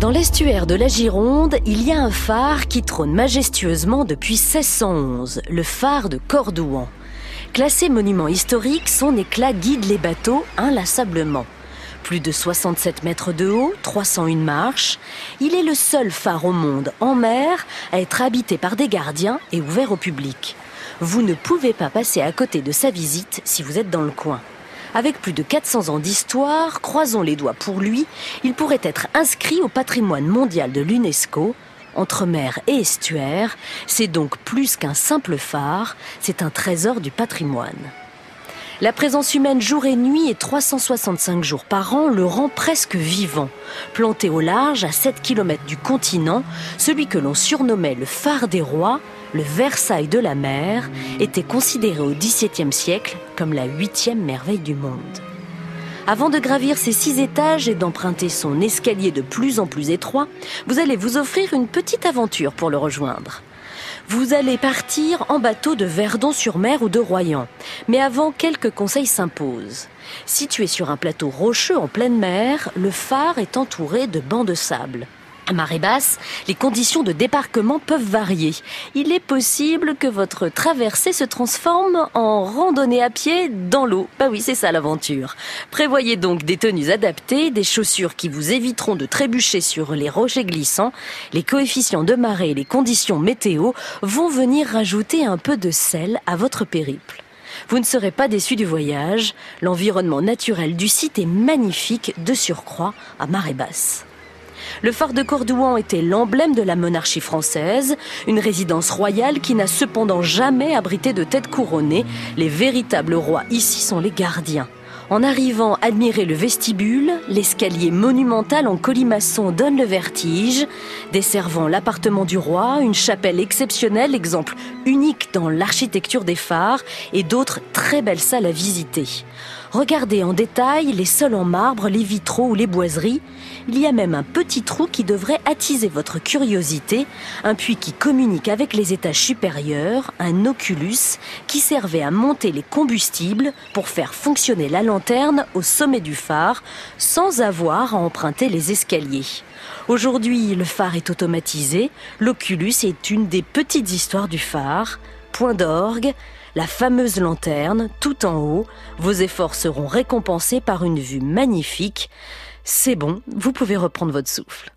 Dans l'estuaire de la Gironde, il y a un phare qui trône majestueusement depuis 1611, le phare de Cordouan. Classé monument historique, son éclat guide les bateaux inlassablement. Plus de 67 mètres de haut, 301 marches, il est le seul phare au monde en mer à être habité par des gardiens et ouvert au public. Vous ne pouvez pas passer à côté de sa visite si vous êtes dans le coin. Avec plus de 400 ans d'histoire, croisons les doigts pour lui, il pourrait être inscrit au patrimoine mondial de l'UNESCO. Entre mer et estuaire, c'est donc plus qu'un simple phare, c'est un trésor du patrimoine. La présence humaine jour et nuit et 365 jours par an le rend presque vivant. Planté au large, à 7 km du continent, celui que l'on surnommait le phare des rois, le Versailles de la mer, était considéré au XVIIe siècle comme la huitième merveille du monde. Avant de gravir ses six étages et d'emprunter son escalier de plus en plus étroit, vous allez vous offrir une petite aventure pour le rejoindre. Vous allez partir en bateau de Verdon-sur-Mer ou de Royan. Mais avant, quelques conseils s'imposent. Situé sur un plateau rocheux en pleine mer, le phare est entouré de bancs de sable. À marée basse, les conditions de débarquement peuvent varier. Il est possible que votre traversée se transforme en randonnée à pied dans l'eau. Bah oui, c'est ça l'aventure. Prévoyez donc des tenues adaptées, des chaussures qui vous éviteront de trébucher sur les rochers glissants. Les coefficients de marée et les conditions météo vont venir rajouter un peu de sel à votre périple. Vous ne serez pas déçu du voyage. L'environnement naturel du site est magnifique de surcroît à marée basse. Le phare de Cordouan était l'emblème de la monarchie française, une résidence royale qui n'a cependant jamais abrité de tête couronnée. Les véritables rois ici sont les gardiens. En arrivant, admirer le vestibule, l'escalier monumental en colimaçon donne le vertige, desservant l'appartement du roi, une chapelle exceptionnelle, exemple unique dans l'architecture des phares, et d'autres très belles salles à visiter. Regardez en détail les sols en marbre, les vitraux ou les boiseries. Il y a même un petit trou qui devrait attiser votre curiosité, un puits qui communique avec les étages supérieurs, un oculus qui servait à monter les combustibles pour faire fonctionner la au sommet du phare sans avoir à emprunter les escaliers. Aujourd'hui, le phare est automatisé, l'oculus est une des petites histoires du phare, point d'orgue, la fameuse lanterne, tout en haut. Vos efforts seront récompensés par une vue magnifique. C'est bon, vous pouvez reprendre votre souffle.